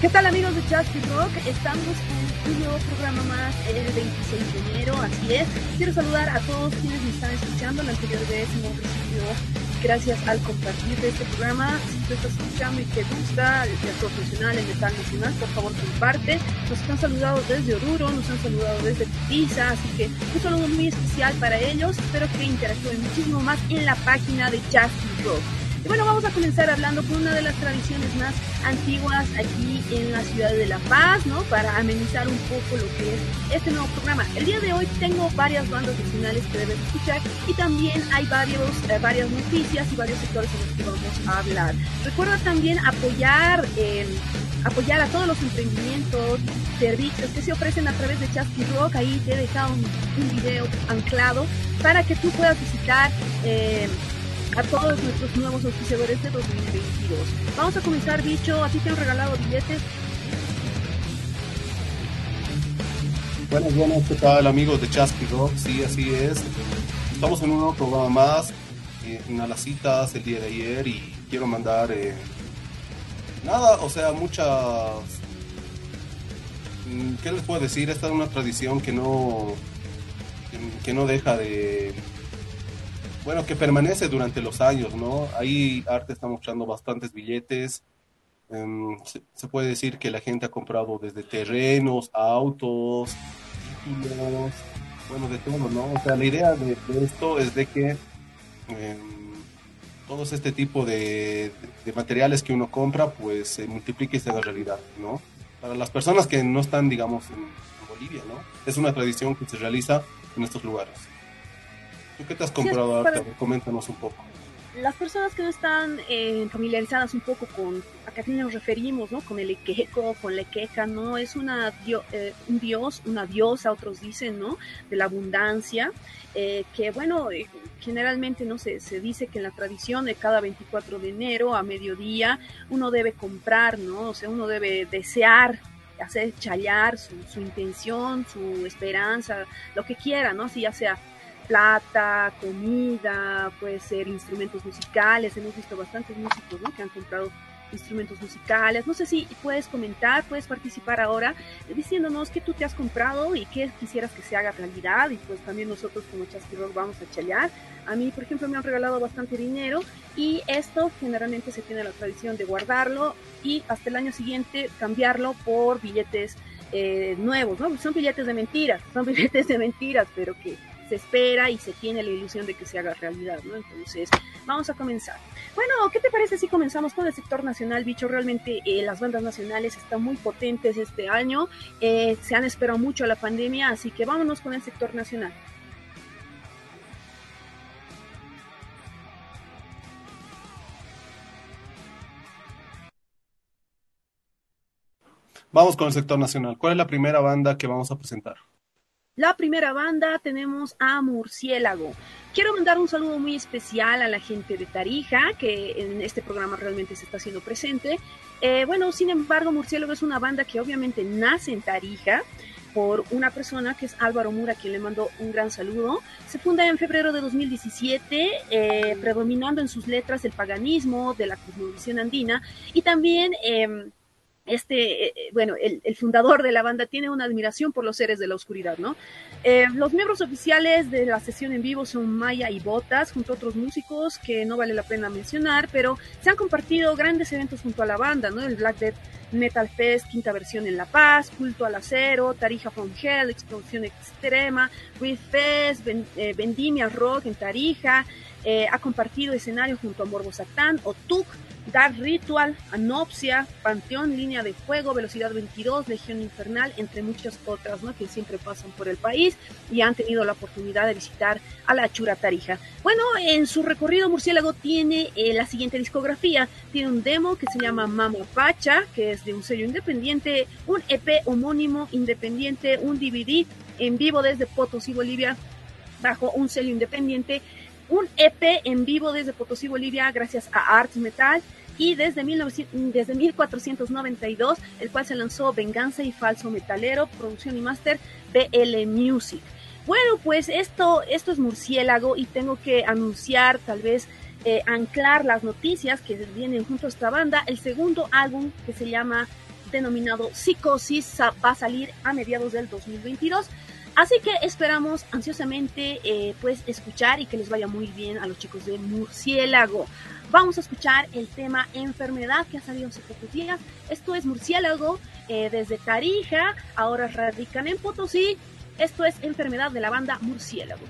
¿Qué tal amigos de Justy Rock? Estamos en un nuevo programa más el 26 de enero, así es. Quiero saludar a todos quienes me están escuchando. La anterior vez hemos recibido gracias al compartir de este programa. Si tú estás escuchando y te gusta el profesional, el metal nacional, por favor comparte. Nos han saludado desde Oruro, nos han saludado desde Pisa, así que un saludo muy especial para ellos. Espero que interactúen muchísimo más en la página de Justy Rock. Bueno, vamos a comenzar hablando con una de las tradiciones más antiguas aquí en la ciudad de La Paz, ¿no? Para amenizar un poco lo que es este nuevo programa. El día de hoy tengo varias bandas nacionales que debes escuchar y también hay varios, eh, varias noticias y varios sectores en los que vamos a hablar. Recuerda también apoyar, eh, apoyar a todos los emprendimientos, servicios que se ofrecen a través de Chasky Rock. Ahí te he dejado un, video anclado para que tú puedas visitar. Eh, a todos nuestros nuevos auspiciadores de 2022. Vamos a comenzar, bicho. ¿A ti te han regalado billetes? Buenas, buenas, ¿qué tal amigos de Chasky Rock? Sí, así es. Estamos en un nuevo programa más, eh, en las citas el día de ayer y quiero mandar eh, nada, o sea, muchas... mm, ¿Qué les puedo decir? Esta es una tradición que no, que no deja de, bueno, que permanece durante los años, ¿no? Ahí Arte está mostrando bastantes billetes. Em, se, puede decir que la gente ha comprado desde terrenos, autos, títulos, bueno, de todo, ¿no? O sea, la idea de, esto es de que em, todos este tipo de, de materiales que uno compra, pues se multiplique y se haga realidad, ¿no? Para las personas que no están, digamos, en, en Bolivia, ¿no? Es una tradición que se realiza en estos lugares. ¿Tú qué te has comprado, para- Arte? Coméntanos un poco. Las personas que no están eh, familiarizadas un poco con a qué nos referimos, ¿no? Con el equeco, con la queja, ¿no? Es una dio- eh, un dios, una diosa, otros dicen, ¿no? De la abundancia, eh, que bueno, eh, generalmente, ¿no? Se, se dice que en la tradición de cada 24 de enero a mediodía uno debe comprar, ¿no? O sea, uno debe desear hacer challar su, su intención, su esperanza, lo que quiera, ¿no? Si ya sea plata, comida, puede ser instrumentos musicales. Hemos visto bastantes músicos ¿no? que han comprado instrumentos musicales. No sé si puedes comentar, puedes participar ahora diciéndonos qué tú te has comprado y qué quisieras que se haga realidad. Y pues también nosotros como Chasqui Rock vamos a chalear. A mí, por ejemplo, me han regalado bastante dinero y esto generalmente se tiene la tradición de guardarlo y hasta el año siguiente cambiarlo por billetes eh, nuevos, ¿no? Son billetes de mentiras, son billetes de mentiras, pero que se espera y se tiene la ilusión de que se haga realidad, ¿no? Entonces, vamos a comenzar. Bueno, ¿qué te parece si comenzamos con el sector nacional, bicho? Realmente eh, las bandas nacionales están muy potentes este año, eh, se han esperado mucho a la pandemia, así que vámonos con el sector nacional. Vamos con el sector nacional. ¿Cuál es la primera banda que vamos a presentar? La primera banda tenemos a Murciélago. Quiero mandar un saludo muy especial a la gente de Tarija, que en este programa realmente se está haciendo presente. Eh, bueno, sin embargo, Murciélago es una banda que obviamente nace en Tarija por una persona que es Álvaro Mura, quien le mandó un gran saludo. Se funda en febrero de 2017, eh, predominando en sus letras el paganismo de la cosmovisión andina y también... Eh, este, eh, bueno, el, fundador de la banda tiene una admiración por los seres de la oscuridad, ¿no? Eh, los miembros oficiales de la sesión en vivo son Maya y Botas, junto a otros músicos que no vale la pena mencionar, pero se han compartido grandes eventos junto a la banda, ¿no? El Black Death Metal Fest, quinta versión en La Paz, Culto al Acero, Tarija from Hell, Explosión Extrema, With Fest, eh, Vendimia Rock en Tarija, eh, ha compartido escenario junto a Morbo Satán, Otuk, Dark Ritual, Anopsia, Panteón, Línea de Fuego, Velocidad 22, Legión Infernal, entre muchas otras, ¿no? Que siempre pasan por el país y han tenido la oportunidad de visitar a la Chura Tarija. Bueno, en su recorrido Murciélago tiene eh, la siguiente discografía. Tiene un demo que se llama Mama Pacha, que es de un sello independiente, un EP homónimo independiente, un DVD en vivo desde Potosí, Bolivia, bajo un sello independiente, un EP en vivo desde Potosí, Bolivia, gracias a Arts Metal, y desde, 1900, desde 1492, el cual se lanzó Venganza y Falso Metalero, producción y máster BL Music. Bueno, pues esto, esto es Murciélago y tengo que anunciar, tal vez eh, anclar las noticias que vienen junto a esta banda, el segundo álbum que se llama denominado Psicosis va a salir a mediados del 2022. Así que esperamos ansiosamente eh, pues escuchar y que les vaya muy bien a los chicos de Murciélago. Vamos a escuchar el tema enfermedad que ha salido hace pocos días. Esto es Murciélago eh, desde Tarija, ahora radican en Potosí. Esto es enfermedad de la banda Murciélago.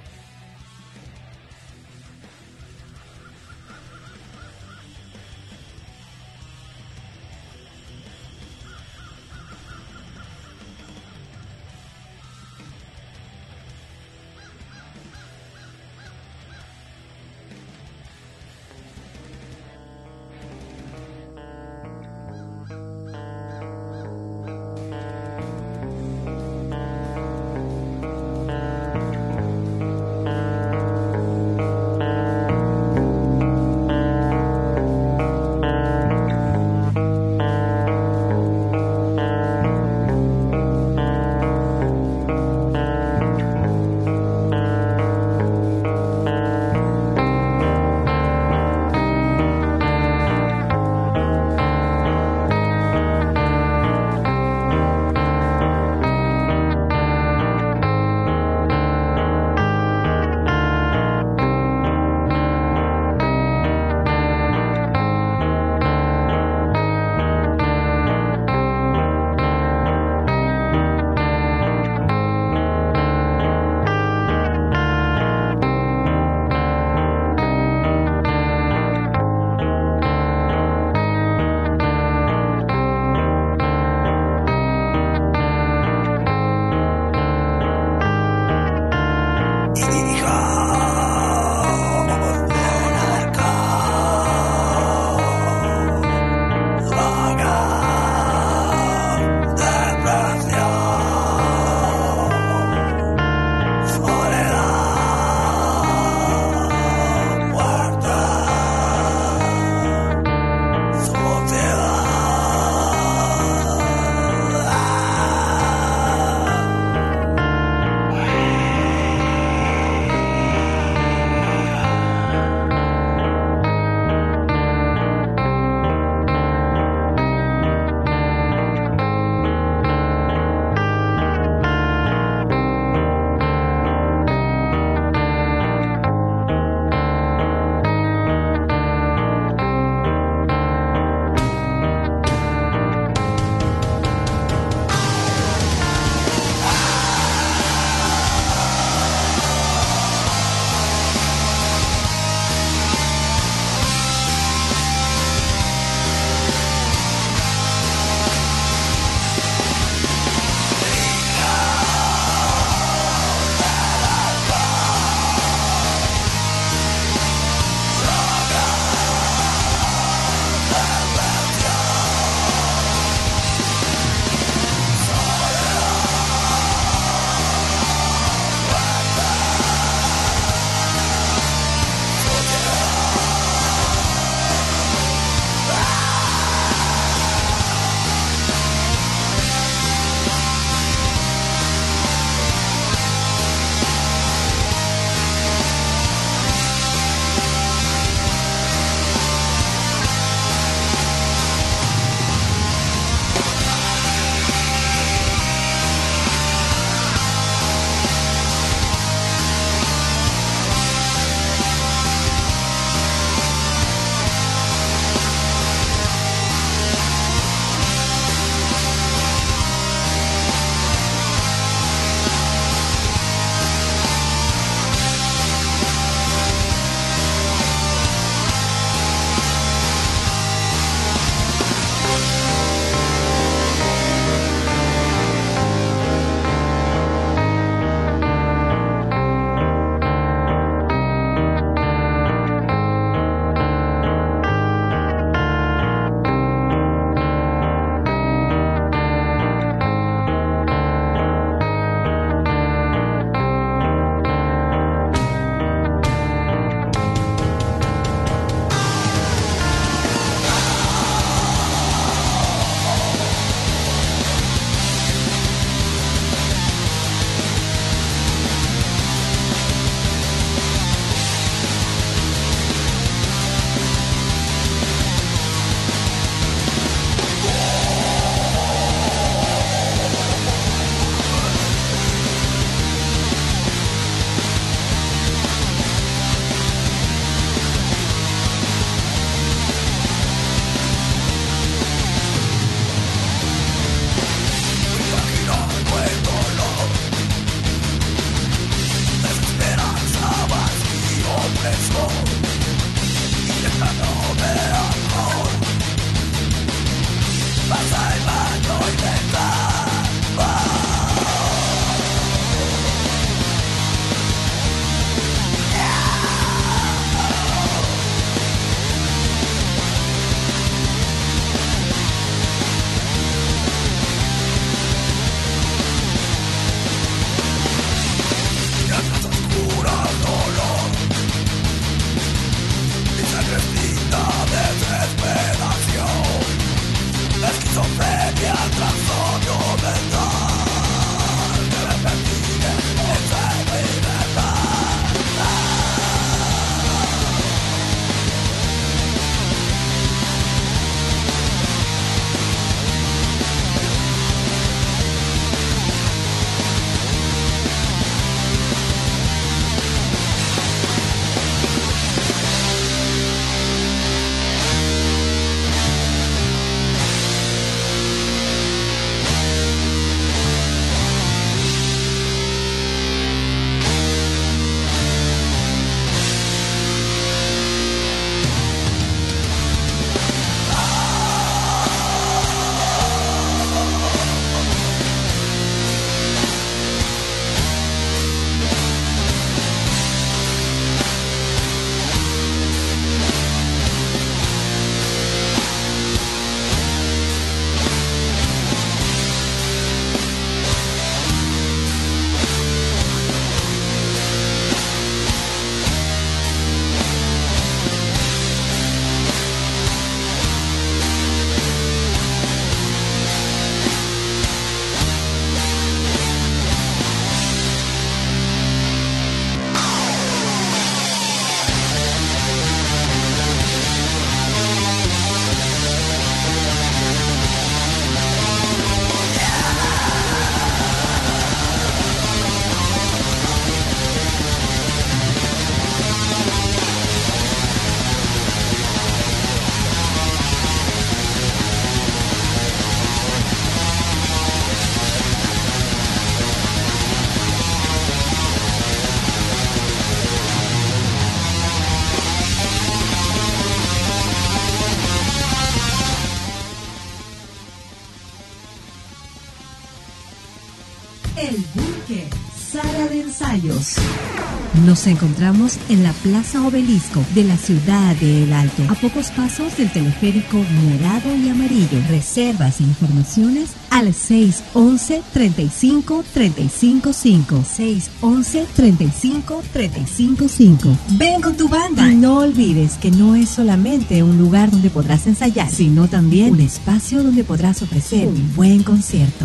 Encontramos en la Plaza Obelisco de la ciudad de El Alto, a pocos pasos del teleférico morado y amarillo. Reservas e informaciones al 611 35 355 611 35 355. Ven con tu banda. Y no olvides que no es solamente un lugar donde podrás ensayar, sino también un espacio donde podrás ofrecer un buen concierto.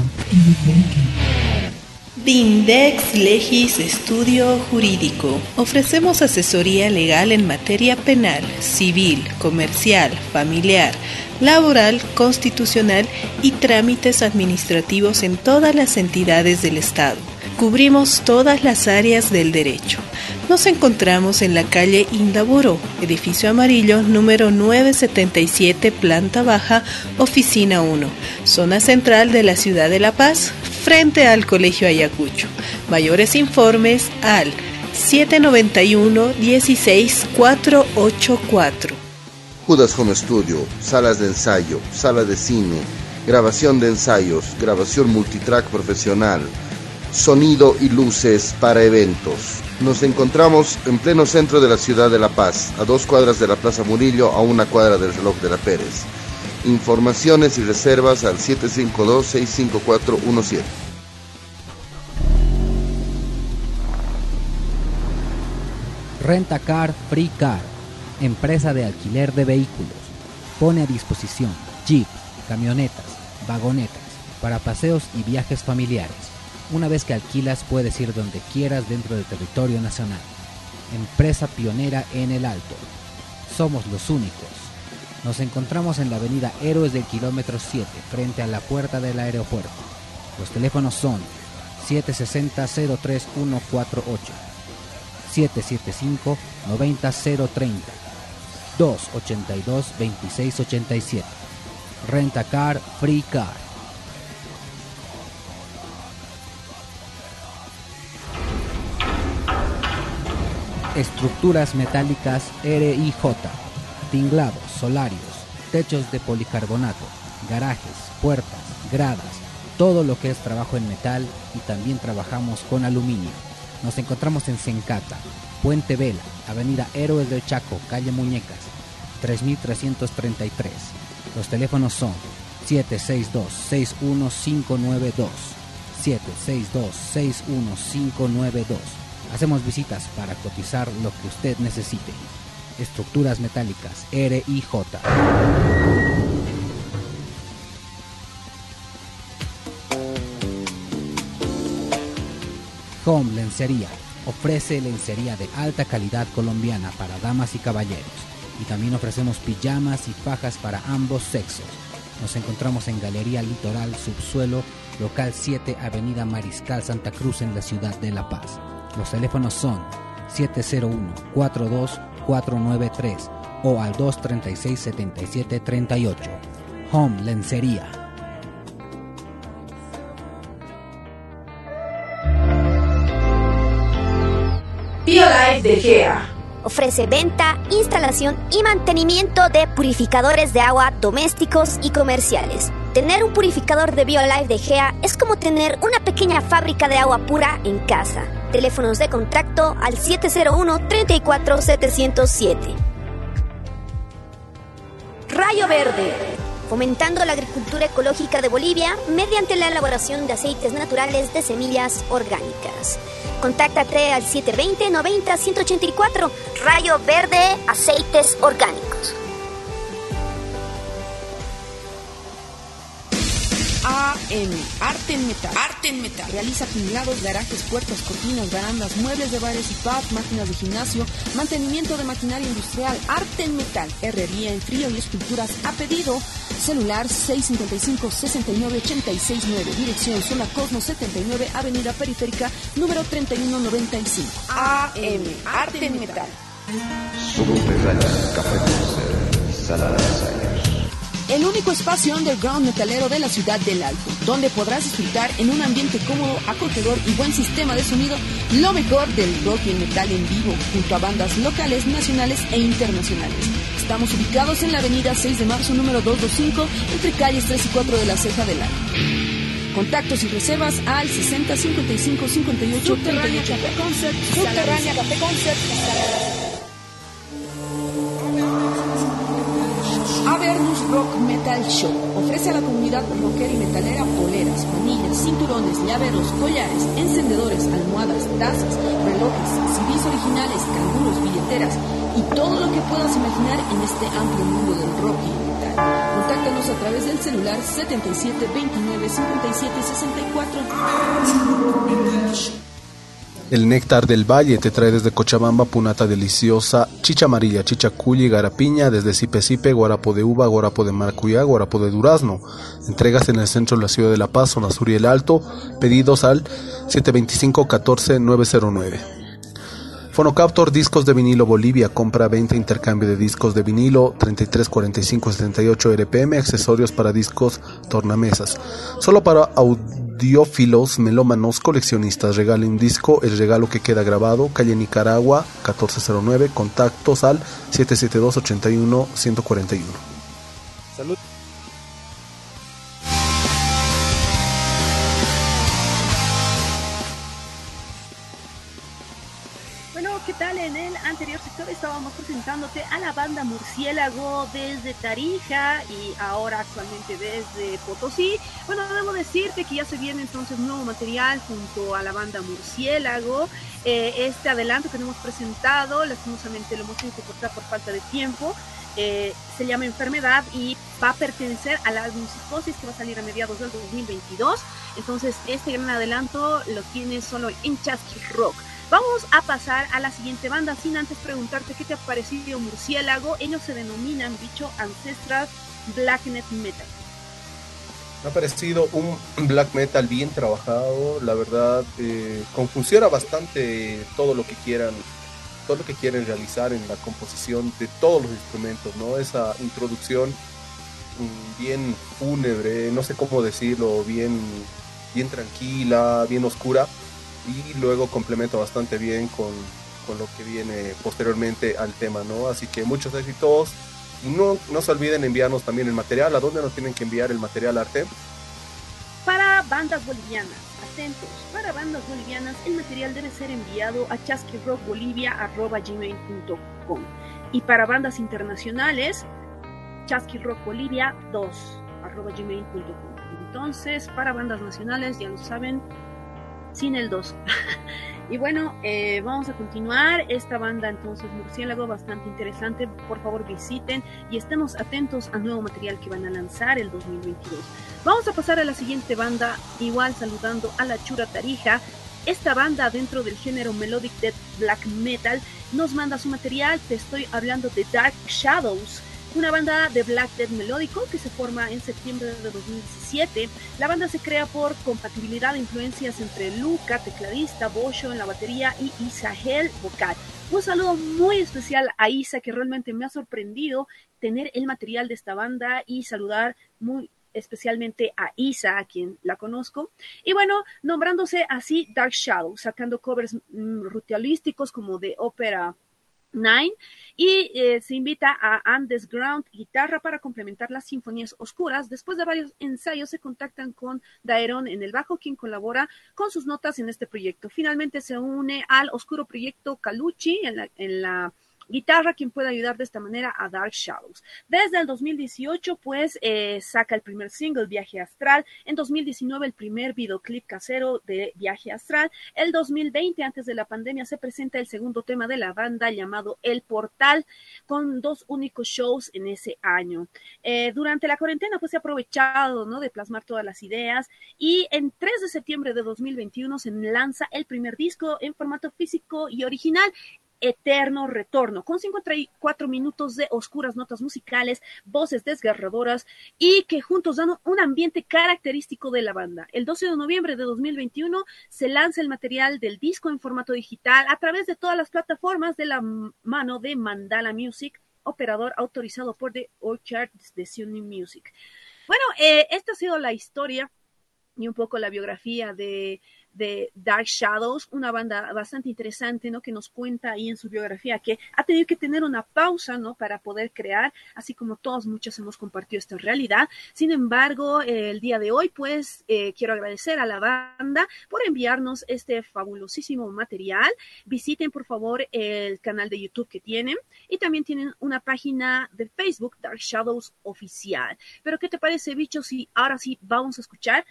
Dindex Legis Estudio Jurídico. Ofrecemos asesoría legal en materia penal, civil, comercial, familiar, laboral, constitucional y trámites administrativos en todas las entidades del Estado. Cubrimos todas las áreas del derecho. Nos encontramos en la calle Indaburo, edificio amarillo número 977, planta baja, oficina 1, zona central de la ciudad de La Paz, frente al Colegio Ayacucho. Mayores informes al 791 16484. Judas Home Studio, salas de ensayo, sala de cine, grabación de ensayos, grabación multitrack profesional, sonido y luces para eventos. Nos encontramos en pleno centro de la ciudad de La Paz, a dos cuadras de la Plaza Murillo, a una cuadra del reloj de la Pérez. Informaciones y reservas al 752-65417. Renta Car Free Car, empresa de alquiler de vehículos. Pone a disposición jeep, camionetas, vagonetas, para paseos y viajes familiares. Una vez que alquilas puedes ir donde quieras dentro del territorio nacional. Empresa pionera en el Alto. Somos los únicos nos encontramos en la avenida Héroes del kilómetro 7, frente a la puerta del aeropuerto. Los teléfonos son 760-03148, 775-90030, 282-2687. Renta Car Free Car. Estructuras metálicas RIJ tinglados, solarios, techos de policarbonato, garajes, puertas, gradas, todo lo que es trabajo en metal y también trabajamos con aluminio. Nos encontramos en Sencata, Puente Vela, Avenida Héroes del Chaco, Calle Muñecas, 3333. Los teléfonos son 762-61592, 762-61592. Hacemos visitas para cotizar lo que usted necesite. Estructuras metálicas, R y J. Home Lencería ofrece lencería de alta calidad colombiana para damas y caballeros. Y también ofrecemos pijamas y fajas para ambos sexos. Nos encontramos en Galería Litoral Subsuelo, local 7, Avenida Mariscal Santa Cruz en la ciudad de La Paz. Los teléfonos son 701-42493 o al 236-7738. Home Lencería. BioLife de Gea. Ofrece venta, instalación y mantenimiento de purificadores de agua domésticos y comerciales. Tener un purificador de BioLife de Gea es como tener una pequeña fábrica de agua pura en casa. Teléfonos de contacto al 701 34 707. Rayo Verde fomentando la agricultura ecológica de Bolivia mediante la elaboración de aceites naturales de semillas orgánicas. Contáctate al 720-90-184, Rayo Verde Aceites Orgánicos. AM, Arte en Metal. Arte en Metal. Realiza tinlados, garajes, puertas, cortinas, barandas, muebles de bares y pubs, máquinas de gimnasio, mantenimiento de maquinaria industrial, arte en metal, herrería en frío y esculturas a pedido. Celular 655-69-869. Dirección Zona Cosmos 79, Avenida Periférica, número 3195. AM, Arte en Metal. De el único espacio underground metalero de la ciudad del Alto, donde podrás disfrutar en un ambiente cómodo, acogedor y buen sistema de sonido lo mejor del rock y el metal en vivo, junto a bandas locales, nacionales e internacionales. Estamos ubicados en la avenida 6 de marzo número 225, entre calles 3 y 4 de la Ceja del Alto. Contactos y reservas al 60 55 58 Subterránea Café Concert. Subterránea Café. Avernus Rock Metal Show ofrece a la comunidad rockera y metalera poleras, manillas, cinturones, llaveros, collares, encendedores, almohadas, tazas, relojes, CDs originales, canguros, billeteras y todo lo que puedas imaginar en este amplio mundo del rock y metal. Contáctanos a través del celular 77 29 57 64. El néctar del valle te trae desde Cochabamba punata deliciosa, chicha amarilla, chicha garapiña, desde Sipe guarapo de uva, guarapo de maracuyá, guarapo de durazno. Entregas en el centro de la ciudad de La Paz, zona sur y el alto. Pedidos al 725 14 909. Fonocaptor Discos de Vinilo Bolivia, compra 20 intercambio de discos de vinilo 33 45 78 RPM, accesorios para discos, tornamesas. Solo para audiófilos, melómanos, coleccionistas. Regale un disco, el regalo que queda grabado, calle Nicaragua 1409, contactos al 772 81 141. Salud. Presentándote a la banda Murciélago desde Tarija y ahora actualmente desde Potosí. Bueno, debo decirte que ya se viene entonces nuevo material junto a la banda Murciélago. Eh, este adelanto que hemos presentado, lastimosamente lo hemos tenido que cortar por falta de tiempo. Eh, se llama Enfermedad y va a pertenecer al álbum Psicosis que va a salir a mediados del 2022. Entonces, este gran adelanto lo tienes solo en Chasqui Rock. Vamos a pasar a la siguiente banda sin antes preguntarte qué te ha parecido Murciélago. Ellos se denominan dicho Ancestral Blacknet Metal. Me ha parecido un black metal bien trabajado, la verdad, eh, confusiona bastante todo lo que quieran, todo lo que quieren realizar en la composición de todos los instrumentos, ¿no? Esa introducción mm, bien fúnebre, no sé cómo decirlo, bien, bien tranquila, bien oscura, y luego complemento bastante bien con, con, lo que viene posteriormente al tema, ¿no? Así que muchos éxitos y no, no se olviden enviarnos también el material, ¿a dónde nos tienen que enviar el material arte? Para bandas bolivianas. Atentos, para bandas bolivianas el material debe ser enviado a chasquirockbolivia.gmail.com y para bandas internacionales, chasquirockbolivia2.gmail.com Entonces, para bandas nacionales, ya lo saben, sin el 2. y bueno, eh, vamos a continuar. Esta banda entonces Murciélago, bastante interesante. Por favor visiten y estemos atentos al nuevo material que van a lanzar el 2022. Vamos a pasar a la siguiente banda, igual saludando a la Chura Tarija. Esta banda dentro del género Melodic Death Black Metal nos manda su material. Te estoy hablando de Dark Shadows una banda de black death melódico que se forma en septiembre de 2017. La banda se crea por compatibilidad de influencias entre Luca, tecladista, Bosho en la batería y Isahel, vocal. Un saludo muy especial a Isa que realmente me ha sorprendido tener el material de esta banda y saludar muy especialmente a Isa, a quien la conozco. Y bueno, nombrándose así Dark Shadow, sacando covers mm, ritualísticos como de ópera Nine y eh, se invita a Underground Guitarra para complementar las sinfonías oscuras. Después de varios ensayos se contactan con Daeron en el bajo, quien colabora con sus notas en este proyecto. Finalmente se une al oscuro proyecto Calucci en la, en la guitarra quien puede ayudar de esta manera a Dark Shadows. Desde el 2018, pues eh, saca el primer single Viaje Astral, en 2019 el primer videoclip casero de Viaje Astral, el 2020 antes de la pandemia se presenta el segundo tema de la banda llamado El Portal, con dos únicos shows en ese año. Eh, durante la cuarentena pues se ha aprovechado ¿no? de plasmar todas las ideas y en 3 de septiembre de 2021 se lanza el primer disco en formato físico y original eterno retorno, con 54 minutos de oscuras notas musicales, voces desgarradoras y que juntos dan un ambiente característico de la banda. El 12 de noviembre de 2021 se lanza el material del disco en formato digital a través de todas las plataformas de la mano de Mandala Music, operador autorizado por The Orchard de Sony Music. Bueno, eh, esta ha sido la historia y un poco la biografía de de Dark Shadows, una banda bastante interesante, ¿no? Que nos cuenta ahí en su biografía que ha tenido que tener una pausa, ¿no? Para poder crear, así como todos muchos hemos compartido esta realidad. Sin embargo, el día de hoy, pues, eh, quiero agradecer a la banda por enviarnos este fabulosísimo material. Visiten, por favor, el canal de YouTube que tienen y también tienen una página de Facebook, Dark Shadows Oficial. Pero, ¿qué te parece, bicho? Si ahora sí vamos a escuchar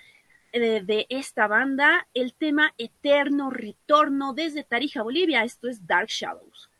de, esta banda el tema Eterno Retorno desde Tarija, Bolivia. Esto es Dark Shadows.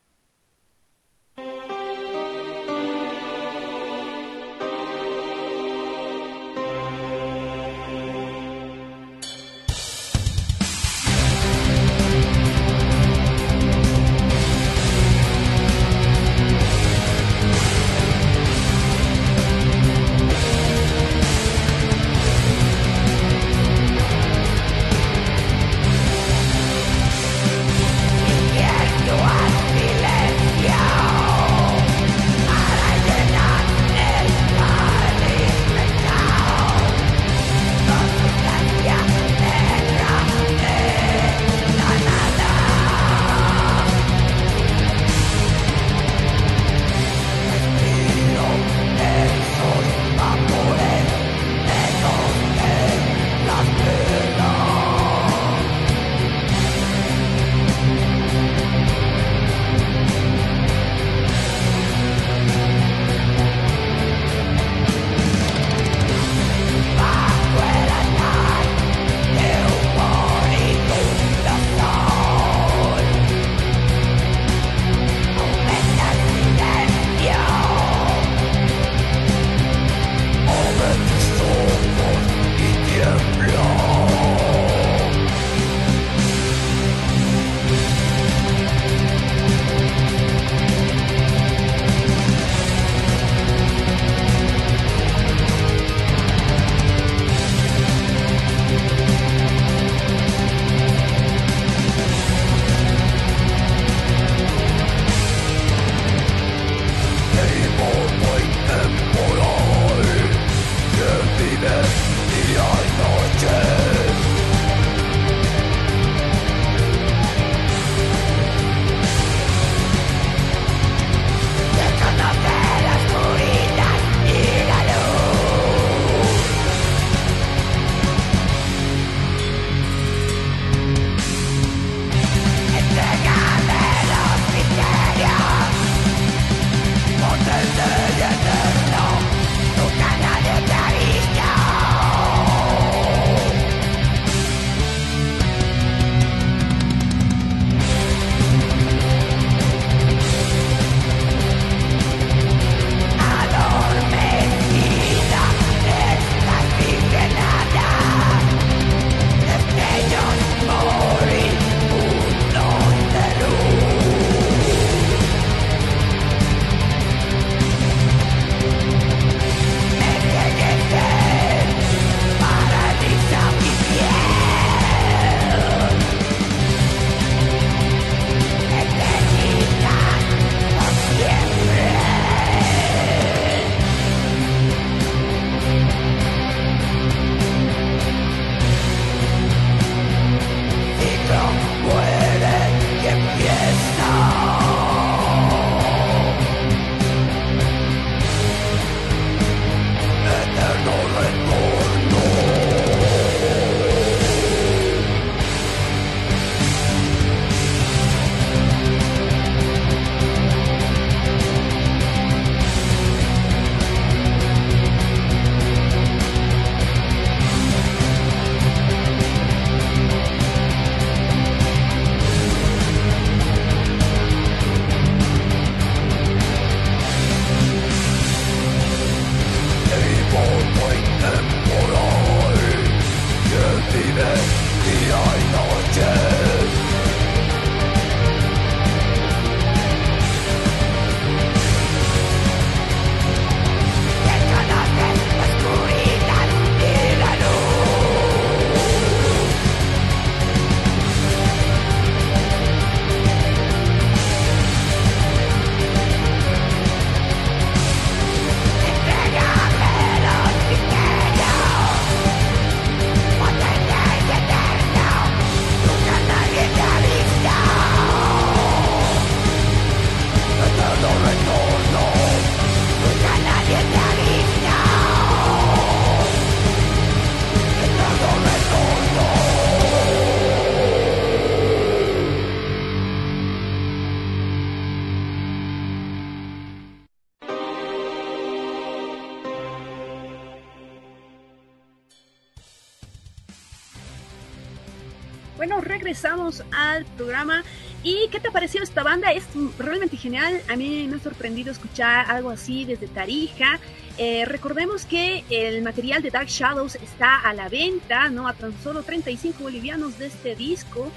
Parecido esta banda? Es realmente genial. A mí me ha sorprendido escuchar algo así desde Tarija. Eh, recordemos que el material de Dark Shadows está a la venta, ¿no? A tan solo 35 bolivianos de este disco.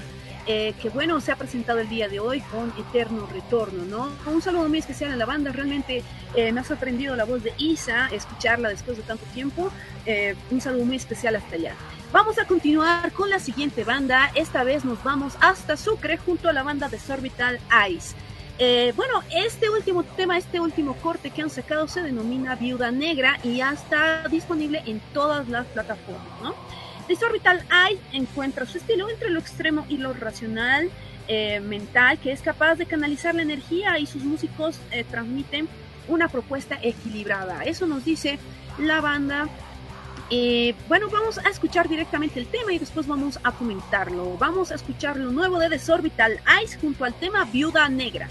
Eh, que bueno, se ha presentado el día de hoy con Eterno Retorno, ¿no? Un saludo muy especial a la banda, realmente eh, me ha sorprendido la voz de Isa, escucharla después de tanto tiempo, un saludo muy especial hasta allá. Vamos a continuar con la siguiente banda. Esta vez nos vamos hasta Sucre junto a la banda de Sorbital Ice. Eh, bueno, este último tema, este último corte que han sacado se denomina Viuda Negra y ya está disponible en todas las plataformas, ¿no? Desorbital Ice encuentra su estilo entre lo extremo y lo racional, eh, mental, que es capaz de canalizar la energía y sus músicos eh, transmiten una propuesta equilibrada. Eso nos dice la banda eh, bueno, vamos a escuchar directamente el tema y después vamos a comentarlo. Vamos a escuchar lo nuevo de Desorbital Ice junto al tema Viuda Negra.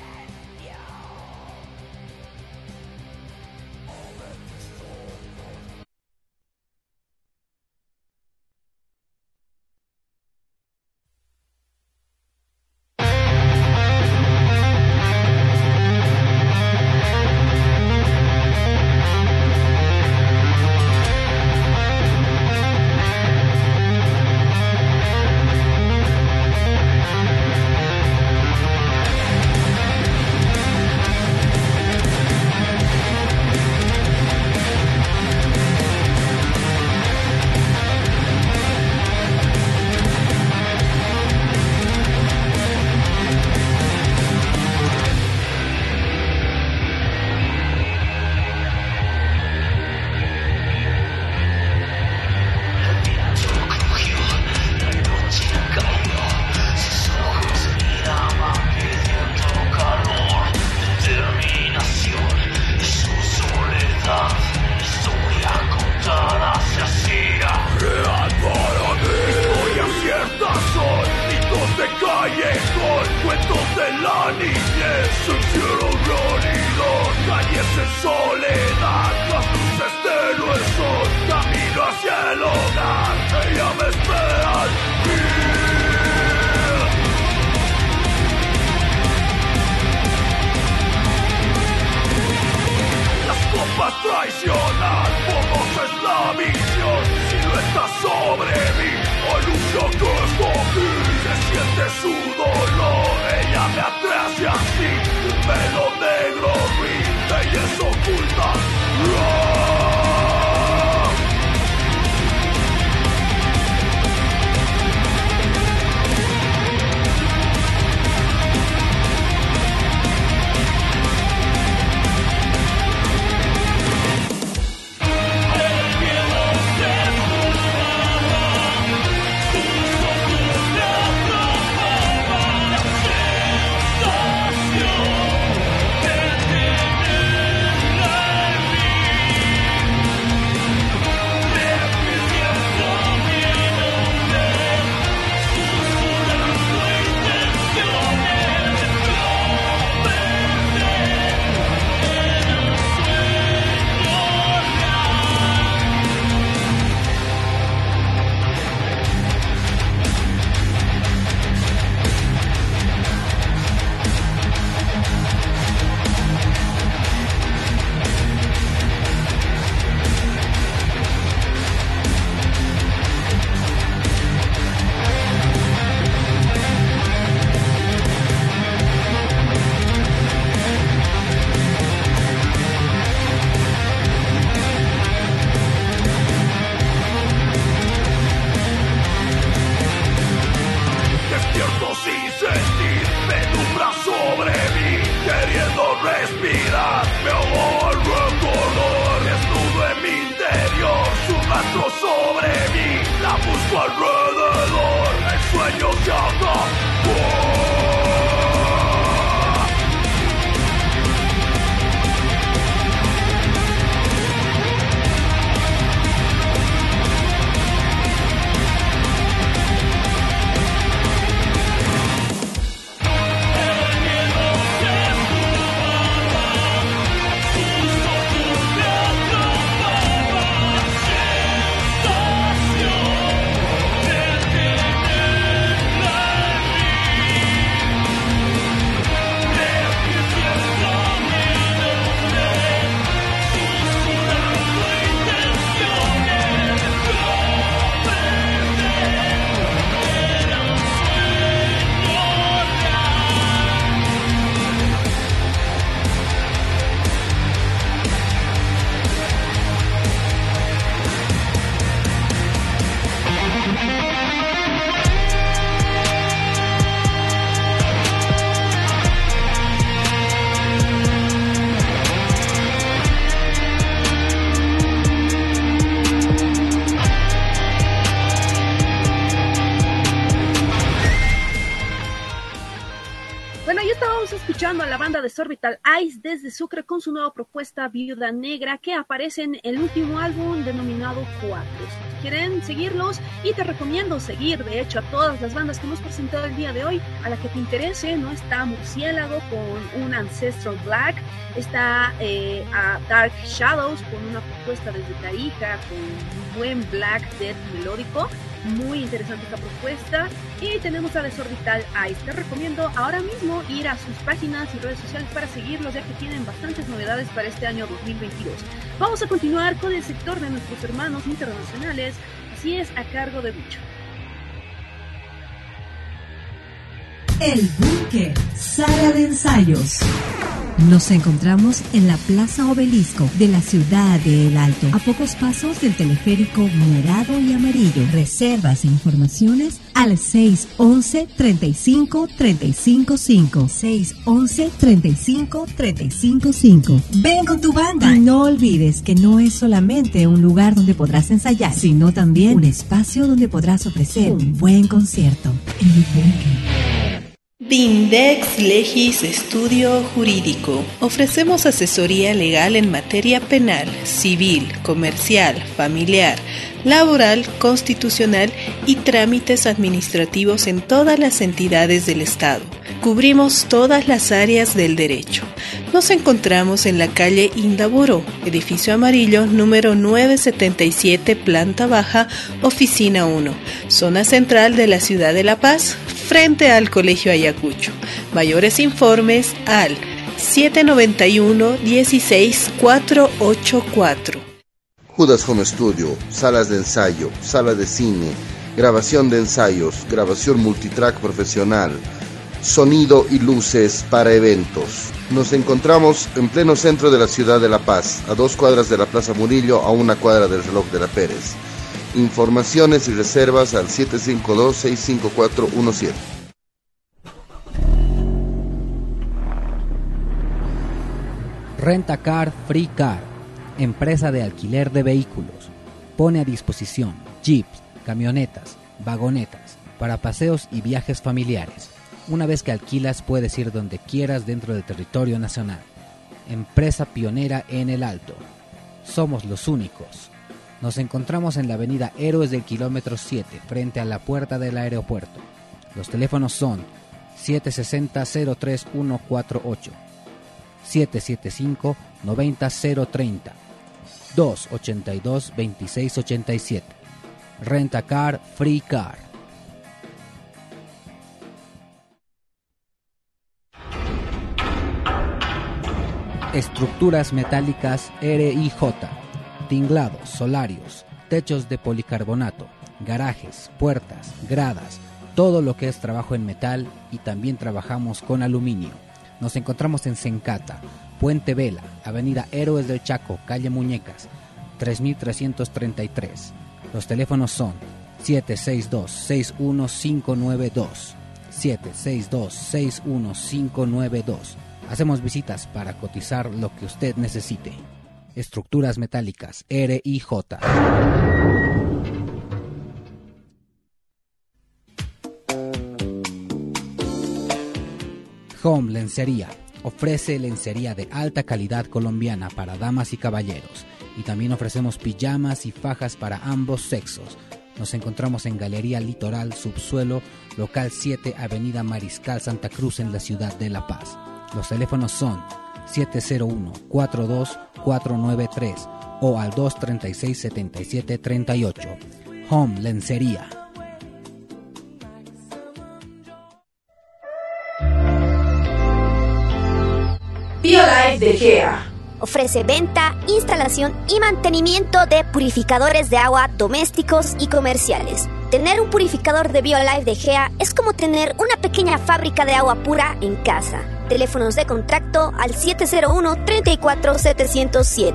sobre mí. Hay un que escogí, se siente su dolor. Ella me atrae hacia ti, un pelo negro vi, ella es oculta. Desde Sucre con su nueva propuesta Viuda Negra que aparece en el último álbum denominado Cuatro. Quieren seguirlos y te recomiendo seguir de hecho a todas las bandas que hemos presentado el día de hoy, a la que te interese, no está Murciélago con un Ancestral Black, está eh, a Dark Shadows con una propuesta desde Tarija con un buen Black Death melódico muy interesante esta propuesta. Y tenemos a Desorbital Ice. Te recomiendo ahora mismo ir a sus páginas y redes sociales para seguirlos, ya que tienen bastantes novedades para este año 2022. Vamos a continuar con el sector de nuestros hermanos internacionales. Así es, a cargo de Bicho. El Búnker, sala de ensayos. Nos encontramos en la Plaza Obelisco de la ciudad de El Alto, a pocos pasos del teleférico morado y amarillo. Reservas e informaciones al 611 35 355 611 35 355. Ven con tu banda y no olvides que no es solamente un lugar donde podrás ensayar, sino también un espacio donde podrás ofrecer un buen concierto. El Búnker. Bindex Legis Estudio Jurídico. Ofrecemos asesoría legal en materia penal, civil, comercial, familiar, laboral, constitucional y trámites administrativos en todas las entidades del Estado. Cubrimos todas las áreas del derecho. Nos encontramos en la calle Indaburo, edificio amarillo número 977, planta baja, oficina 1, zona central de la ciudad de La Paz, frente al Colegio Ayacucho. Mayores informes al 791 16484. Judas Home Studio, salas de ensayo, sala de cine, grabación de ensayos, grabación multitrack profesional, sonido y luces para eventos. Nos encontramos en pleno centro de la ciudad de La Paz, a dos cuadras de la Plaza Murillo, a una cuadra del reloj de la Pérez. Informaciones y reservas al 752-65417. Renta Car Free Car, empresa de alquiler de vehículos. Pone a disposición jeeps, camionetas, vagonetas, para paseos y viajes familiares. Una vez que alquilas puedes ir donde quieras dentro del territorio nacional. Empresa pionera en el Alto. Somos los únicos. Nos encontramos en la avenida Héroes del kilómetro 7, frente a la puerta del aeropuerto. Los teléfonos son 760-03148, 775-90030, 282-2687. Renta Car Free Car. Estructuras metálicas RIJ tinglados, solarios, techos de policarbonato, garajes, puertas, gradas, todo lo que es trabajo en metal y también trabajamos con aluminio. Nos encontramos en Sencata, Puente Vela, Avenida Héroes del Chaco, Calle Muñecas, 3333. Los teléfonos son 762-61592, 762-61592. Hacemos visitas para cotizar lo que usted necesite. Estructuras metálicas, RIJ. Home Lencería. Ofrece lencería de alta calidad colombiana para damas y caballeros. Y también ofrecemos pijamas y fajas para ambos sexos. Nos encontramos en Galería Litoral Subsuelo, local 7, Avenida Mariscal Santa Cruz en la ciudad de La Paz. Los teléfonos son 701-42-493 o al 236-7738. Home Lencería. BioLife de Gea. Ofrece venta, instalación y mantenimiento de purificadores de agua domésticos y comerciales. Tener un purificador de BioLife de Gea es como tener una pequeña fábrica de agua pura en casa. Teléfonos de contacto al 701-34707.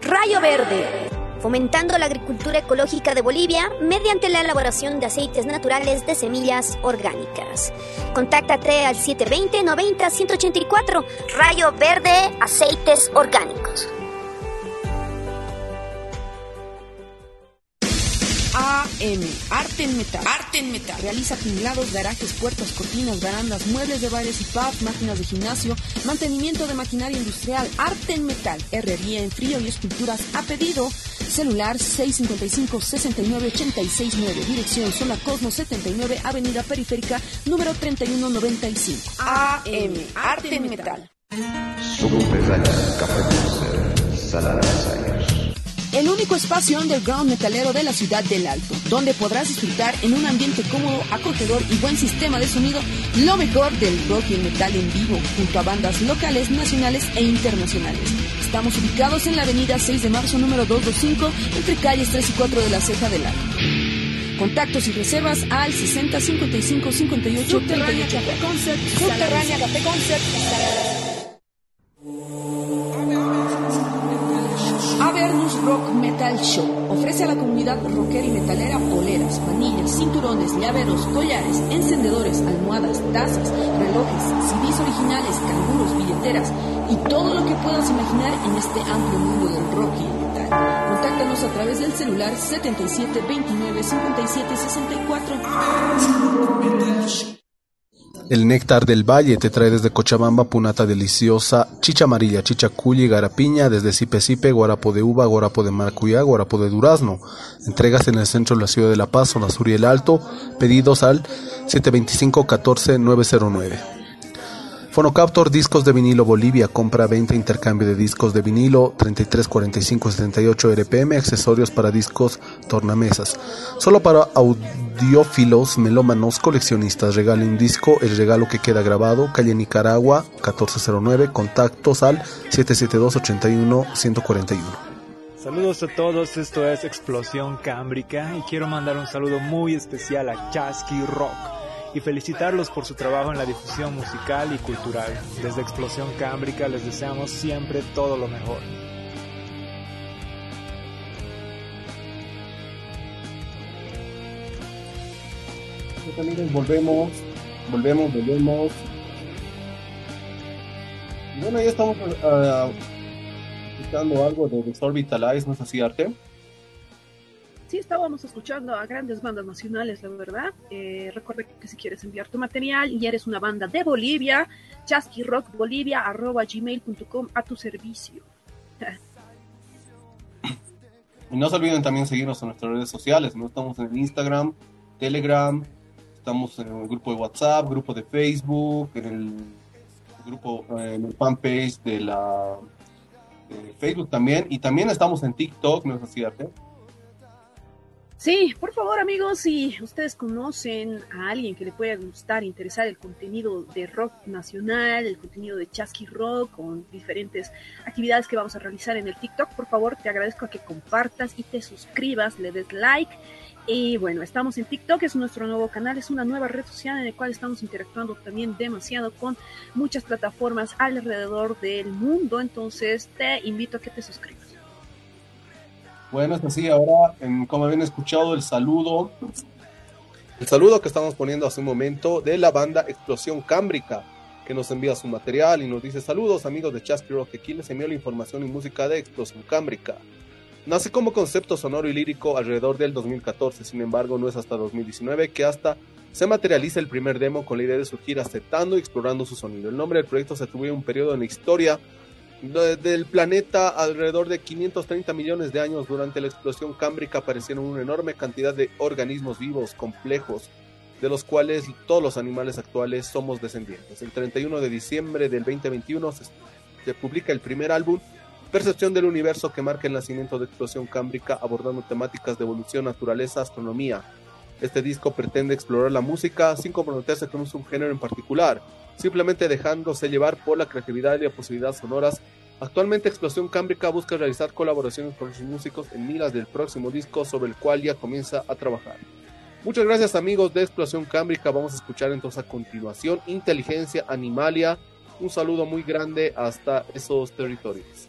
Rayo Verde. Fomentando la agricultura ecológica de Bolivia mediante la elaboración de aceites naturales de semillas orgánicas. Contáctate al 720-90-184. Rayo Verde Aceites Orgánicos. AM, Arte en Metal. Arte en Metal. Realiza tinglados, garajes, puertas, cortinas, barandas, muebles de bares y pubs, máquinas de gimnasio, mantenimiento de maquinaria industrial, arte en metal, herrería en frío y esculturas a pedido. Celular 655-6986-9. Dirección Zona Cosmos 79, Avenida Periférica, número 3195. AM, Arte en Metal. El único espacio underground metalero de la ciudad del Alto, donde podrás disfrutar en un ambiente cómodo, acogedor y buen sistema de sonido lo mejor del rock y metal en vivo, junto a bandas locales, nacionales e internacionales. Estamos ubicados en la avenida 6 de marzo número 225, entre calles 3 y 4 de la Ceja del Alto. Contactos y reservas al 60 55 58 Subterránea 38. Café Concept. Subterránea Café Concept. Avernus Rock Metal Show ofrece a la comunidad rockera y metalera poleras, manillas, cinturones, llaveros, collares, encendedores, almohadas, tazas, relojes, CDs originales, canguros, billeteras y todo lo que puedas imaginar en este amplio mundo del rock y el metal. Contáctanos a través del celular 77 29 57 64. El néctar del valle te trae desde Cochabamba punata deliciosa, chicha amarilla, chicha cuya y garapiña, desde Sipe guarapo de uva, guarapo de maracuyá, guarapo de durazno. Entregas en el centro de la ciudad de La Paz, zona sur y el alto. Pedidos al 725-14-909. Fonocaptor Discos de Vinilo Bolivia, compra, venta, intercambio de discos de vinilo, 33 45 78 RPM, accesorios para discos, tornamesas. Solo para audiófilos, melómanos, coleccionistas. Regale un disco, el regalo que queda grabado, calle Nicaragua, 1409, contactos al 772-81-141. Saludos a todos, esto es Explosión Cámbrica y quiero mandar un saludo muy especial a Chasky Rock y felicitarlos por su trabajo en la difusión musical y cultural. Desde Explosión Cámbrica les deseamos siempre todo lo mejor. Pues, amigos, volvemos, volvemos, volvemos. Bueno, ya estamos escuchando algo de Desorbitalize, ¿no es así, Arte? Sí, estábamos escuchando a grandes bandas nacionales, la verdad. Eh, recuerda que si quieres enviar tu material y eres una banda de Bolivia, chasquirockbolivia.gmail.com a tu servicio. Y no se olviden también seguirnos en nuestras redes sociales, ¿no? Estamos en Instagram, Telegram, estamos en el grupo de WhatsApp, grupo de Facebook, en el grupo, eh, en el fanpage de la de Facebook también, y también estamos en TikTok, ¿no es así, Arte? Sí, por favor amigos, si ustedes conocen a alguien que le pueda gustar, interesar el contenido de rock nacional, el contenido de Chasqui Rock, con diferentes actividades que vamos a realizar en el TikTok, por favor te agradezco a que compartas y te suscribas, le des like. Y bueno, estamos en TikTok, es nuestro nuevo canal, es una nueva red social en la cual estamos interactuando también demasiado con muchas plataformas alrededor del mundo, entonces te invito a que te suscribas. Bueno, es así, ahora, como habían escuchado, el saludo, el saludo que estamos poniendo hace un momento de la banda Explosión Cámbrica, que nos envía su material y nos dice saludos amigos de Chasky Rock, aquí les envío la información y música de Explosión Cámbrica. Nace como concepto sonoro y lírico alrededor del 2014, sin embargo no es hasta 2019 que hasta se materializa el primer demo con la idea de surgir aceptando y explorando su sonido. El nombre del proyecto se atribuye a un periodo en la historia del planeta alrededor de 530 millones de años durante la explosión cámbrica aparecieron una enorme cantidad de organismos vivos complejos de los cuales todos los animales actuales somos descendientes. El 31 de diciembre del 2021 se, publica el primer álbum Percepción del universo que marca el nacimiento de explosión cámbrica abordando temáticas de evolución, naturaleza, astronomía. Este disco pretende explorar la música sin comprometerse con un subgénero en particular, simplemente dejándose llevar por la creatividad y la posibilidades sonoras. Actualmente Explosión Cámbrica busca realizar colaboraciones con sus músicos en miras del próximo disco sobre el cual ya comienza a trabajar. Muchas gracias amigos de Explosión Cámbrica, vamos a escuchar entonces a continuación Inteligencia Animalia. Un saludo muy grande hasta esos territorios.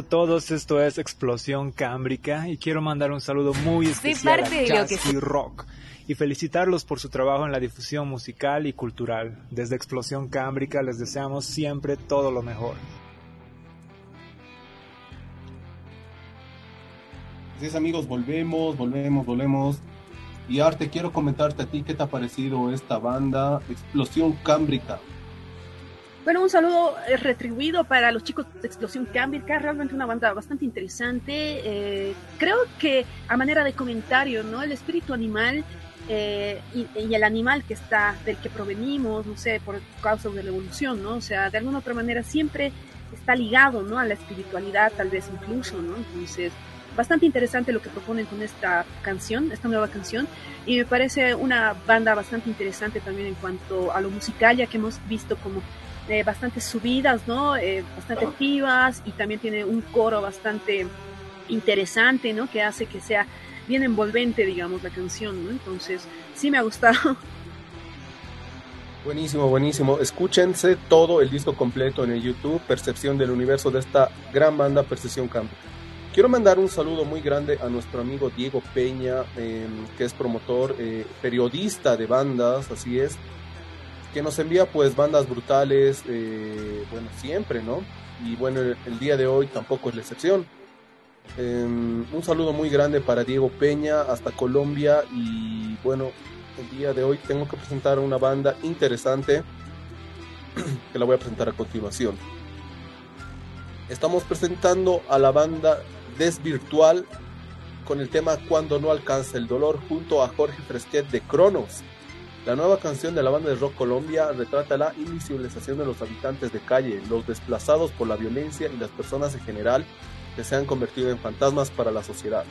A todos, esto es Explosión Cámbrica y quiero mandar un saludo muy especial a Chasky Rock y felicitarlos por su trabajo en la difusión musical y cultural. Desde Explosión Cámbrica les deseamos siempre todo lo mejor. Así amigos, volvemos, volvemos, volvemos. Y Arte, quiero comentarte a ti qué te ha parecido esta banda Explosión Cámbrica. Bueno, un saludo eh, retribuido para los chicos de Explosión Cámbrica, realmente una banda bastante interesante. Eh, creo que a manera de comentario, ¿no? El espíritu animal eh, y, el animal que está, del que provenimos, no sé, por causa de la evolución, ¿no? O sea, de alguna otra manera siempre está ligado, ¿no? A la espiritualidad, tal vez incluso, ¿no? Entonces, bastante interesante lo que proponen con esta canción, esta nueva canción, y me parece una banda bastante interesante también en cuanto a lo musical, ya que hemos visto como eh, bastantes subidas, ¿no? Eh, bastante activas y también tiene un coro bastante interesante, ¿no? Que hace que sea bien envolvente, digamos, la canción, ¿no? Entonces, sí me ha gustado. Buenísimo, buenísimo. Escúchense todo el disco completo en el YouTube, Percepción del Universo de esta gran banda Percepción Campo. Quiero mandar un saludo muy grande a nuestro amigo Diego Peña, em, que es promotor, eh, periodista de bandas, así es, que nos envía pues bandas brutales, eh, bueno, siempre, ¿no? Y bueno, el, día de hoy tampoco es la excepción. Em, un saludo muy grande para Diego Peña hasta Colombia y bueno, el día de hoy tengo que presentar una banda interesante que la voy a presentar a continuación. Estamos presentando a la banda Desvirtual con el tema Cuando no alcanza el dolor junto a Jorge Fresquet de Cronos. La nueva canción de la banda de rock Colombia retrata la invisibilización de los habitantes de calle, los desplazados por la violencia y las personas en general que se han convertido en fantasmas para la sociedad.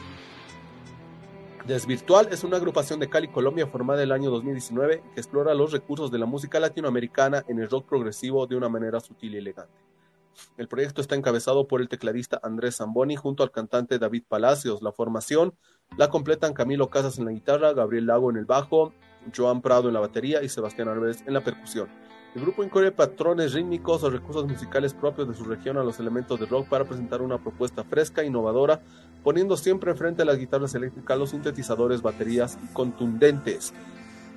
Desvirtual es una agrupación de Cali, Colombia, formada el año 2019 que explora los recursos de la música latinoamericana en el rock progresivo de una manera sutil y elegante. El proyecto está encabezado por el tecladista Andrés Zamboni junto al cantante David Palacios. La formación la completan Camilo Casas en la guitarra, Gabriel Lago en el bajo, Joan Prado en la batería y Sebastián Alves en la percusión. El grupo incluye patrones rítmicos o recursos musicales propios de su región a los elementos de rock para presentar una propuesta fresca e innovadora, poniendo siempre enfrente a las guitarras eléctricas, los sintetizadores, baterías y contundentes.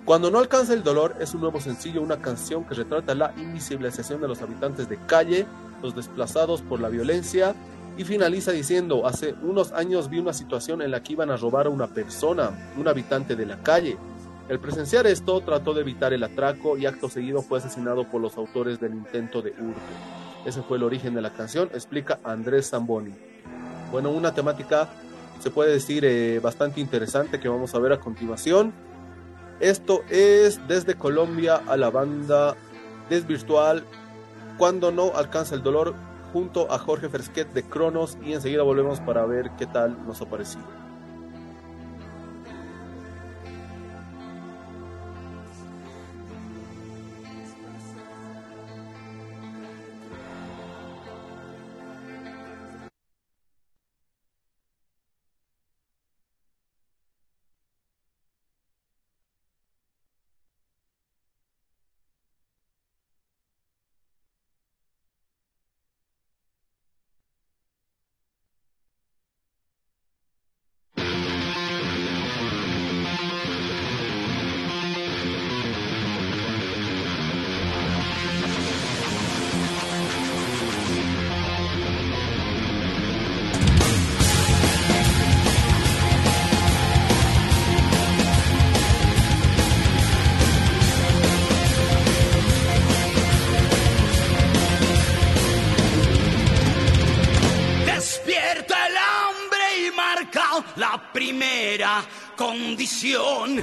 Cuando no alcanza el dolor es un nuevo sencillo, una canción que retrata la invisibilización de los habitantes de calle, los desplazados por la violencia, y finaliza diciendo, hace unos años vi una situación en la que iban a robar a una persona, un habitante de la calle. El presenciar esto trató de evitar el atraco y acto seguido fue asesinado por los autores del intento de hurto. Ese fue el origen de la canción, explica Andrés Zamboni. Bueno, una temática se puede decir eh, bastante interesante que vamos a ver a continuación. Esto es desde Colombia a la banda Desvirtual, cuando no alcanza el dolor, junto a Jorge Fresquet de Cronos y enseguida volvemos para ver qué tal nos ha parecido. Condición,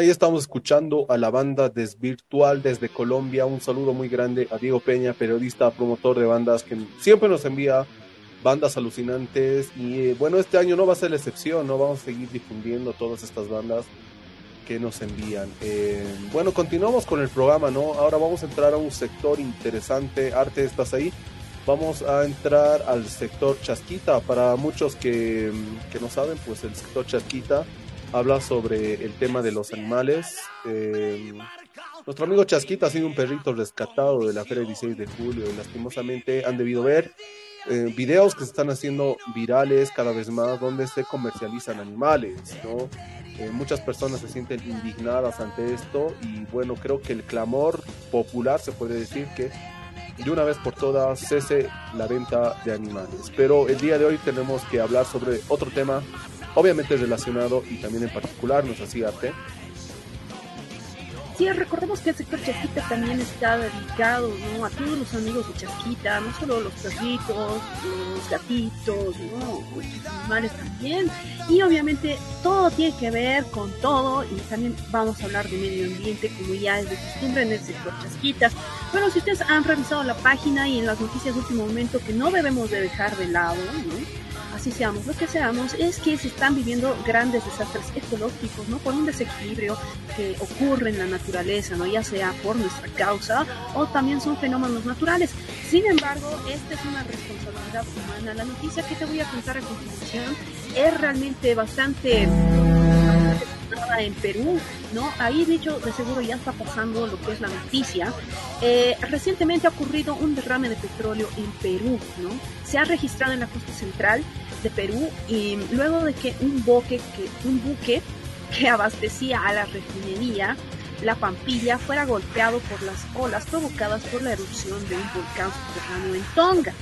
ahí estamos escuchando a la banda Desvirtual desde Colombia. Un saludo muy grande a Diego Peña, periodista, promotor de bandas, que siempre nos envía bandas alucinantes. Y eh, bueno, este año no va a ser la excepción, ¿no? Vamos a seguir difundiendo todas estas bandas que nos envían. Eh, bueno, continuamos con el programa, ¿no? Ahora vamos a entrar a un sector interesante. Arte, ¿estás ahí? Vamos a entrar al sector chasquita. Para muchos que, que no saben, pues el sector chasquita habla sobre el tema de los animales. Eh, nuestro amigo Chasquita ha sido un perrito rescatado de la feria 16 de julio y lastimosamente han debido ver eh, videos que se están haciendo virales cada vez más donde se comercializan animales. Eh, muchas personas se sienten indignadas ante esto y bueno, creo que el clamor popular se puede decir que de una vez por todas cese la venta de animales. Pero el día de hoy tenemos que hablar sobre otro tema obviamente relacionado y también en particular nos hacía arte. Sí, recordemos que el sector Chasquita también está dedicado ¿no? a todos los amigos de Chasquita, no solo los perritos, los gatitos, ¿no? los animales también. Y obviamente todo tiene que ver con todo y también vamos a hablar de medio ambiente como ya es de costumbre en el sector Chasquita. Bueno, si ustedes han revisado la página y en las noticias de último momento que no debemos de dejar de lado, ¿no? Así seamos lo que seamos, es que se están viviendo grandes desastres ecológicos, ¿no? Por un desequilibrio que ocurre en la naturaleza, ¿no? Ya sea por nuestra causa o también son fenómenos naturales. Sin embargo, esta es una responsabilidad humana. La noticia que te voy a contar a continuación es realmente bastante en Perú, ¿no? Ahí, dicho, de seguro ya está pasando lo que es la noticia. Eh, recientemente ha ocurrido un derrame de petróleo en Perú, ¿no? Se ha registrado en la costa central de Perú y luego de que un buque que, un buque que abastecía a la refinería la Pampilla fuera golpeado por las olas provocadas por la erupción de un volcán subterráneo en Tonga.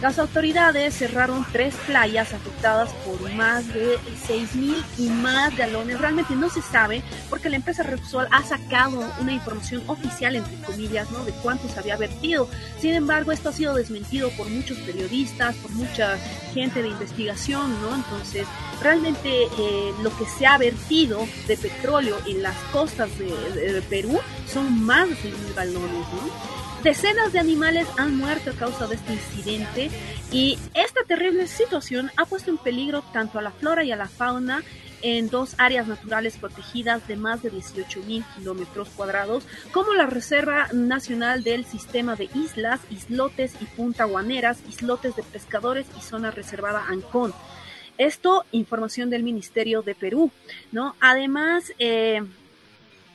Las autoridades cerraron tres playas afectadas por más de 6.000 y más galones. Realmente no se sabe porque la empresa Repsol ha sacado una información oficial, entre comillas, ¿no? de cuánto se había vertido. Sin embargo, esto ha sido desmentido por muchos periodistas, por mucha gente de investigación, ¿no? Entonces, realmente eh, lo que se ha vertido de petróleo en las costas de, Perú son más de 6.000 galones, ¿no? Decenas de animales han muerto a causa de este incidente y esta terrible situación ha puesto en peligro tanto a la flora y a la fauna en dos áreas naturales protegidas de más de 18 mil kilómetros cuadrados, como la Reserva Nacional del Sistema de Islas, Islotes y Punta Guaneras, Islotes de Pescadores y Zona Reservada Ancón. Esto, información del Ministerio de Perú, ¿no? Además, eh,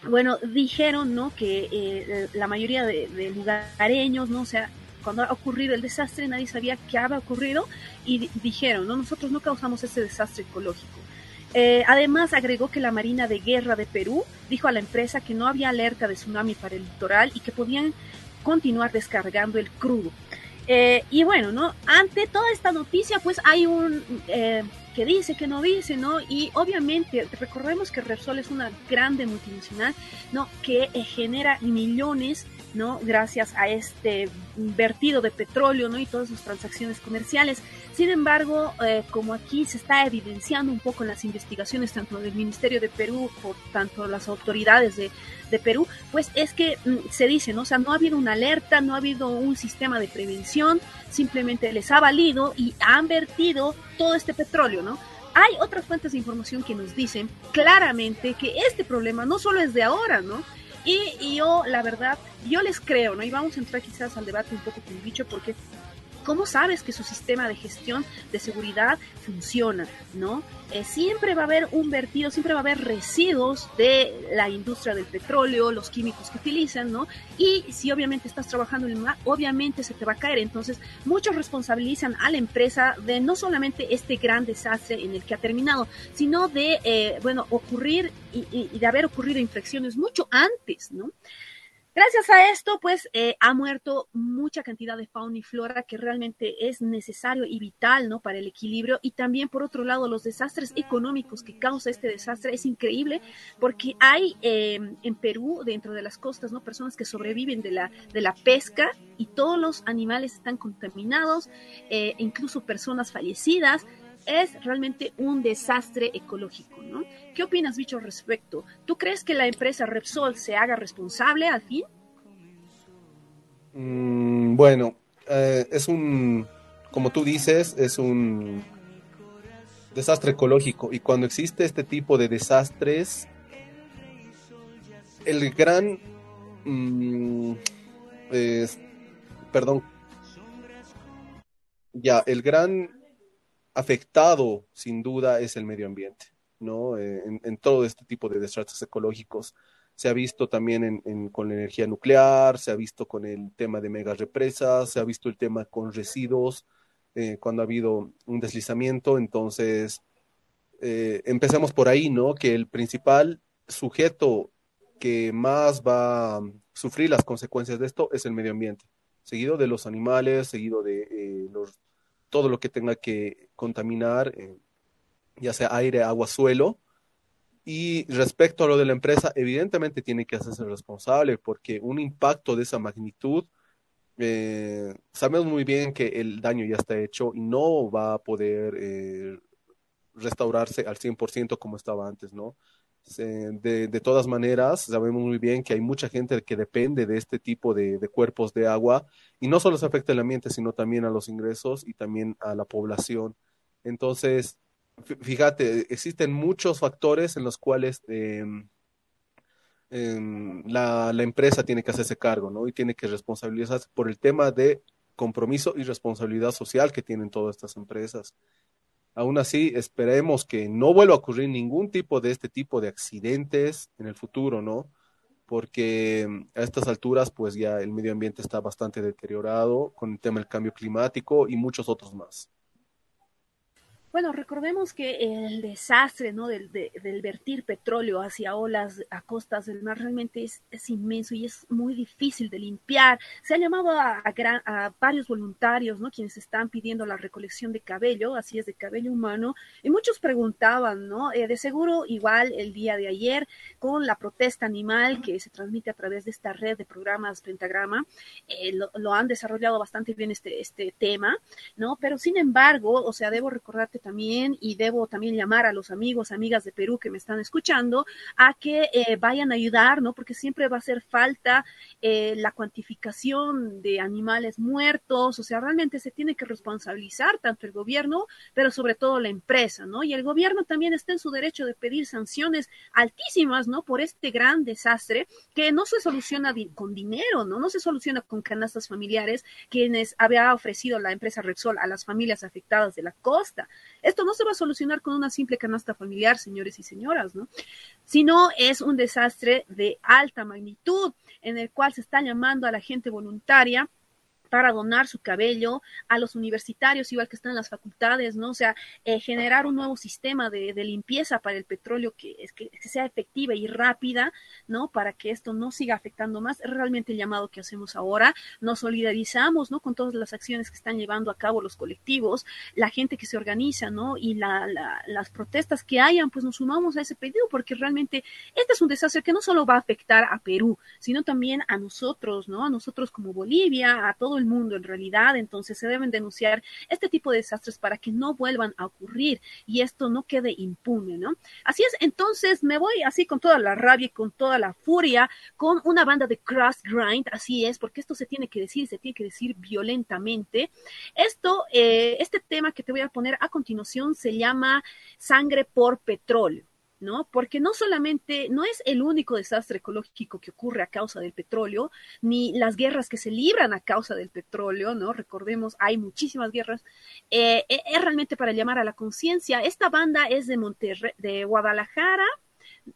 bueno, dijeron, ¿no? Que eh, la mayoría de, lugareños, ¿no? O sea, cuando ha ocurrido el desastre nadie sabía qué había ocurrido y dijeron, ¿no? Nosotros no causamos ese desastre ecológico. Eh, además, agregó que la Marina de Guerra de Perú dijo a la empresa que no había alerta de tsunami para el litoral y que podían continuar descargando el crudo. Eh, y bueno, ¿no? Ante toda esta noticia, pues hay un que dice, que no dice, ¿no? Y obviamente, recordemos que Repsol es una grande multinacional, ¿no? Que eh, genera millones, ¿no? Gracias a este vertido de petróleo, ¿no? Y todas sus transacciones comerciales. Sin embargo, eh, como aquí se está evidenciando un poco en las investigaciones tanto del Ministerio de Perú por tanto las autoridades de, de Perú, pues es que mm, se dice, ¿no? O sea, no ha habido una alerta, no ha habido un sistema de prevención, simplemente les ha valido y han vertido todo este petróleo, ¿no? Hay otras fuentes de información que nos dicen claramente que este problema no solo es de ahora, ¿no? Y, yo, la verdad, yo les creo, ¿no? Y vamos a entrar quizás al debate un poco con bicho porque ¿Cómo sabes que su sistema de gestión de seguridad funciona? ¿No? Eh, siempre va a haber un vertido, siempre va a haber residuos de la industria del petróleo, los químicos que utilizan, ¿no? Y si obviamente estás trabajando en el mar, obviamente se te va a caer. Entonces, muchos responsabilizan a la empresa de no solamente este gran desastre en el que ha terminado, sino de, eh, bueno, ocurrir y, y de haber ocurrido infecciones mucho antes, ¿no? Gracias a esto, pues eh, ha muerto mucha cantidad de fauna y flora que realmente es necesario y vital, ¿no? Para el equilibrio. Y también, por otro lado, los desastres económicos que causa este desastre es increíble porque hay em, en Perú, dentro de las costas, ¿no? Personas que sobreviven de la, de la pesca y todos los animales están contaminados, eh, incluso personas fallecidas es realmente un desastre ecológico, ¿no? ¿Qué opinas, bicho, al respecto? ¿Tú crees que la empresa Repsol se haga responsable al fin? Mm, bueno, eh, es un, como tú dices, es un desastre ecológico y cuando existe este tipo de desastres, el gran, mm, perdón, ya, el gran afectado sin duda es el medio ambiente, ¿no? Eh, en, todo este tipo de desastres ecológicos. Se ha visto también en- con la energía nuclear, se ha visto con el tema de megas represas, se ha visto el tema con residuos, eh, cuando ha habido un deslizamiento. Entonces, eh, empecemos por ahí, ¿no? Que el principal sujeto que más va a sufrir las consecuencias de esto es el medio ambiente, seguido de los animales, seguido de los, todo lo que tenga que contaminar, eh, ya sea aire, agua, suelo. Y respecto a lo de la empresa, evidentemente tiene que hacerse responsable porque un impacto de esa magnitud, eh, sabemos muy bien que el daño ya está hecho y no va a poder eh, restaurarse al 100% como estaba antes, ¿no? Se- de, de todas maneras, sabemos muy bien que hay mucha gente que depende de este tipo de, de cuerpos de agua y no solo se afecta el ambiente, sino también a los ingresos y también a la población. Entonces, fí- fíjate, existen muchos factores en los cuales em, la, la empresa tiene que hacerse cargo, ¿no? Y tiene que responsabilizarse por el tema de compromiso y responsabilidad social que tienen todas estas empresas. Aún así, esperemos que no vuelva a ocurrir ningún tipo de este tipo de accidentes en el futuro, ¿no? Porque mm, a estas alturas, pues ya el medio ambiente está bastante deteriorado con el tema del cambio climático y muchos otros más. Bueno, recordemos que el desastre ¿no? del, de- del vertir petróleo hacia olas a costas del mar realmente es, inmenso y es muy difícil de limpiar. Se ha llamado a, a varios voluntarios, ¿no? quienes están pidiendo la recolección de cabello, así es, de cabello humano, y muchos preguntaban, ¿no? Eh, de seguro, igual el día de ayer, con la protesta animal que se transmite a través de esta red de programas Pentagrama, eh, lo, lo han desarrollado bastante bien este, este tema, ¿no? Pero sin embargo, o sea, debo recordarte también y debo también llamar a los amigos, amigas de Perú que me están escuchando a que eh, vayan a ayudar, ¿no? Porque siempre va a hacer falta eh, la cuantificación de animales muertos, o sea, realmente se tiene que responsabilizar tanto el gobierno, pero sobre todo la empresa, ¿no? Y el gobierno también está en su derecho de pedir sanciones altísimas, ¿no? Por este gran desastre que no se soluciona con dinero, ¿no? No se soluciona con canastas familiares quienes había ofrecido la empresa Repsol a las familias afectadas de la costa. Esto no se va a solucionar con una simple canasta familiar, señores y señoras, ¿no? Sino es un desastre de alta magnitud en el cual se está llamando a la gente voluntaria para donar su cabello a los universitarios, igual que están en las facultades, ¿no? O sea, eh, generar un nuevo sistema de, de limpieza para el petróleo que, que, que sea efectiva y rápida, ¿no? Para que esto no siga afectando más. Realmente el llamado que hacemos ahora. Nos solidarizamos, ¿no? Con todas las acciones que están llevando a cabo los colectivos, la gente que se organiza, ¿no? Y la, la, las protestas que hayan, pues nos sumamos a ese pedido, porque realmente este es un desastre que no solo va a afectar a Perú, sino también a nosotros, ¿no? A nosotros como Bolivia, a todo el mundo en realidad. Entonces se deben denunciar este tipo de desastres para que no vuelvan a ocurrir y esto no quede impune, ¿no? Así es, entonces me voy así con toda la rabia y con toda la furia con una banda de cross grind, así es, porque esto se tiene que decir, se tiene que decir violentamente. Esto, eh, este tema que te voy a poner a continuación se llama Sangre por Petróleo. ¿No? Porque no solamente, no es el único desastre ecológico que ocurre a causa del petróleo, ni las guerras que se libran a causa del petróleo, ¿no? Recordemos, hay muchísimas guerras. Eh, es realmente para llamar a la conciencia. Esta banda es de Monterrey, de Guadalajara,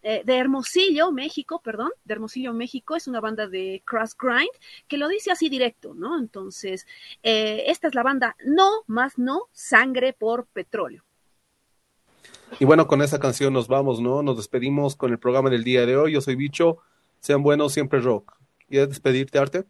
eh, de Hermosillo, México, perdón, de Hermosillo, México, es una banda de Cross Grind que lo dice así directo, ¿no? Entonces, eh, esta es la banda No más No, Sangre por Petróleo. Y bueno, con esa canción nos vamos, ¿no? Nos despedimos con el programa del día de hoy. Yo soy Bicho. Sean buenos, siempre rock. ¿Quieres despedirte, Arte?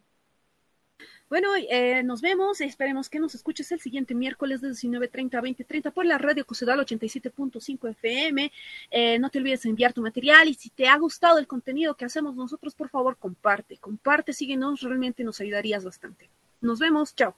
Bueno, eh, nos vemos. Esperemos que nos escuches el siguiente miércoles de 19.30 a 20.30 por la radio Cosedal 87.5 FM. Eh, no te olvides de enviar tu material y si te ha gustado el contenido que hacemos nosotros, por favor, comparte. Comparte, síguenos. Realmente nos ayudarías bastante. Nos vemos. Chao.